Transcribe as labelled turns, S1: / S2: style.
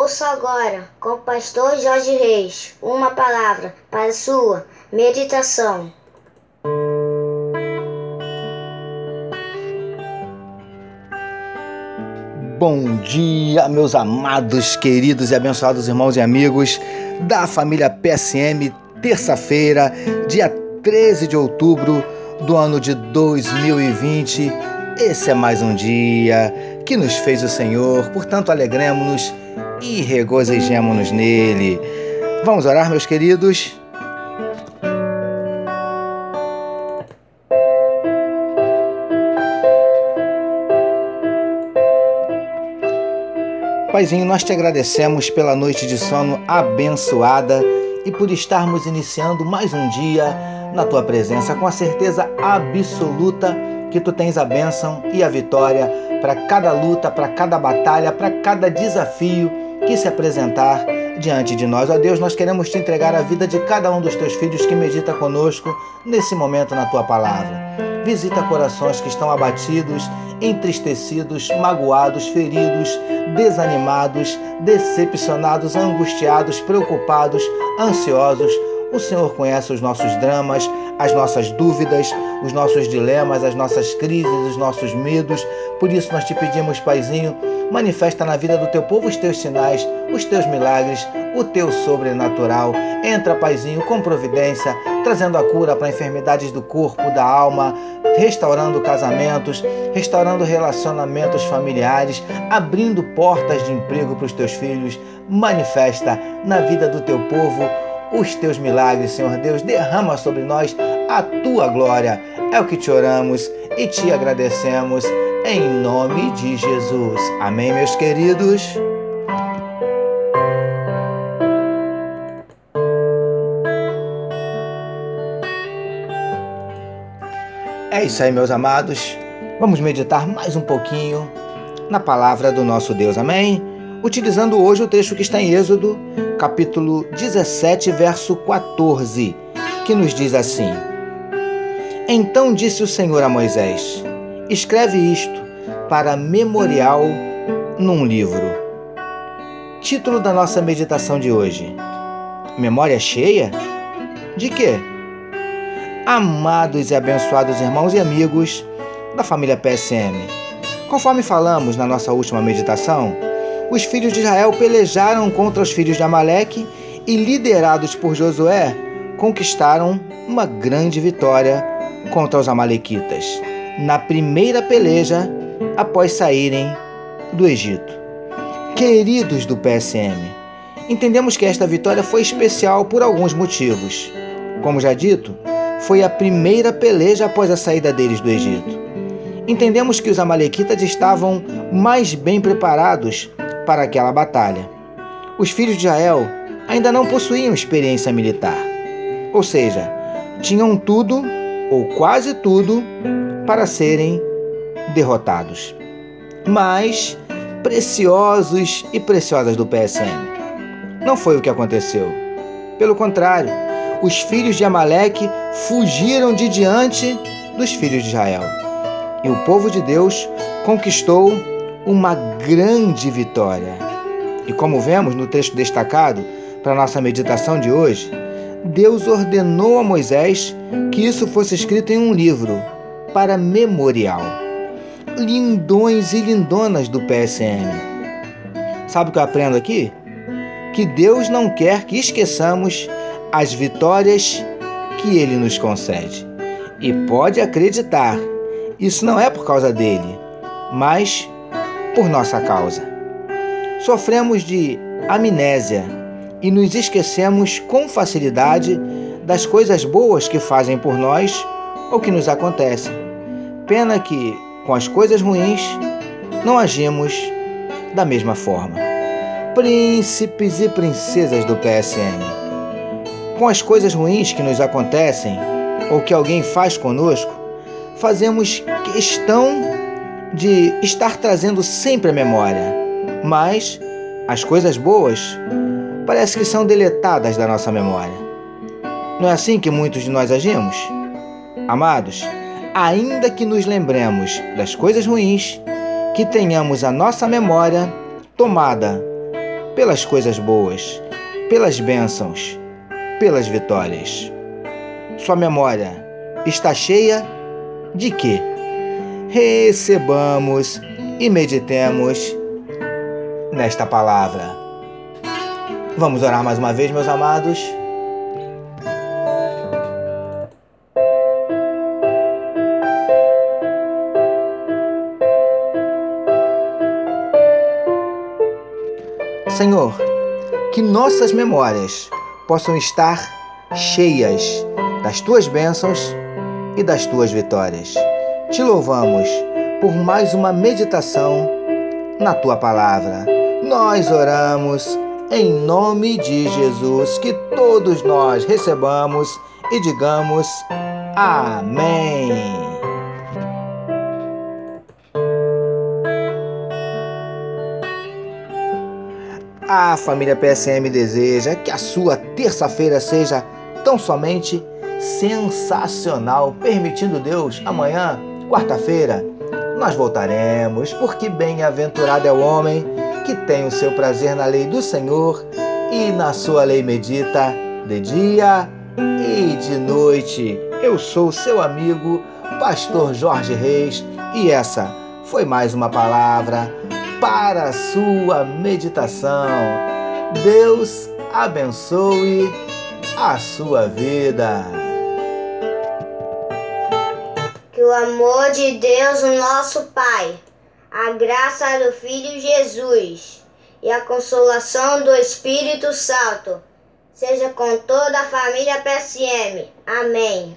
S1: Ouça agora, com o pastor Jorge Reis, uma palavra para sua meditação.
S2: Bom dia, meus amados, queridos e abençoados irmãos e amigos da família PSM, terça-feira, dia 13 de outubro do ano de 2020. Esse é mais um dia que nos fez o Senhor, portanto, alegremos-nos e regozijemos-nos nele. Vamos orar, meus queridos? Paizinho, nós te agradecemos pela noite de sono abençoada e por estarmos iniciando mais um dia na tua presença com a certeza absoluta que tu tens a bênção e a vitória para cada luta, para cada batalha, para cada desafio que se apresentar diante de nós. Ó Deus, nós queremos te entregar a vida de cada um dos teus filhos que medita conosco nesse momento na tua palavra. Visita corações que estão abatidos, entristecidos, magoados, feridos, desanimados, decepcionados, angustiados, preocupados, ansiosos o Senhor conhece os nossos dramas, as nossas dúvidas, os nossos dilemas, as nossas crises, os nossos medos. Por isso nós te pedimos, Paizinho, manifesta na vida do teu povo os teus sinais, os teus milagres, o teu sobrenatural. Entra, Paizinho, com providência, trazendo a cura para enfermidades do corpo, da alma, restaurando casamentos, restaurando relacionamentos familiares, abrindo portas de emprego para os teus filhos. Manifesta na vida do teu povo os teus milagres, Senhor Deus. Derrama sobre nós a tua glória. É o que te oramos e te agradecemos em nome de Jesus. Amém, meus queridos. É isso aí, meus amados. Vamos meditar mais um pouquinho na palavra do nosso Deus. Amém? Utilizando hoje o texto que está em Êxodo, capítulo 17, verso 14, que nos diz assim: Então disse o Senhor a Moisés: Escreve isto para memorial num livro. Título da nossa meditação de hoje: Memória cheia? De quê? Amados e abençoados irmãos e amigos da família PSM, conforme falamos na nossa última meditação, os filhos de Israel pelejaram contra os filhos de Amaleque e, liderados por Josué, conquistaram uma grande vitória contra os Amalequitas, na primeira peleja após saírem do Egito. Queridos do PSM, entendemos que esta vitória foi especial por alguns motivos. Como já dito, foi a primeira peleja após a saída deles do Egito. Entendemos que os Amalequitas estavam mais bem preparados para aquela batalha. Os filhos de Israel ainda não possuíam experiência militar, ou seja, tinham tudo ou quase tudo para serem derrotados. Mas preciosos e preciosas do PSM. Não foi o que aconteceu. Pelo contrário, os filhos de Amaleque fugiram de diante dos filhos de Israel. E o povo de Deus conquistou uma grande vitória. E como vemos no texto destacado para nossa meditação de hoje, Deus ordenou a Moisés que isso fosse escrito em um livro para memorial. Lindões e lindonas do PSM. Sabe o que eu aprendo aqui? Que Deus não quer que esqueçamos as vitórias que Ele nos concede. E pode acreditar, isso não é por causa dele, mas por nossa causa. Sofremos de amnésia e nos esquecemos com facilidade das coisas boas que fazem por nós ou que nos acontecem. Pena que, com as coisas ruins, não agimos da mesma forma. Príncipes e princesas do PSM, com as coisas ruins que nos acontecem ou que alguém faz conosco, fazemos questão de estar trazendo sempre a memória, mas as coisas boas parece que são deletadas da nossa memória. Não é assim que muitos de nós agimos? Amados, ainda que nos lembremos das coisas ruins, que tenhamos a nossa memória tomada pelas coisas boas, pelas bênçãos, pelas vitórias. Sua memória está cheia de quê? Recebamos e meditemos nesta palavra. Vamos orar mais uma vez, meus amados. Senhor, que nossas memórias possam estar cheias das tuas bênçãos e das tuas vitórias. Te louvamos por mais uma meditação na tua palavra. Nós oramos em nome de Jesus, que todos nós recebamos e digamos Amém. A família PSM deseja que a sua terça-feira seja tão somente sensacional, permitindo Deus, amanhã, quarta-feira, nós voltaremos, porque bem-aventurado é o homem que tem o seu prazer na lei do Senhor e na sua lei medita de dia e de noite. Eu sou seu amigo, Pastor Jorge Reis, e essa foi mais uma palavra para a sua meditação. Deus abençoe a sua vida.
S1: O amor de Deus, nosso Pai, a graça do Filho Jesus e a consolação do Espírito Santo seja com toda a família PSM. Amém.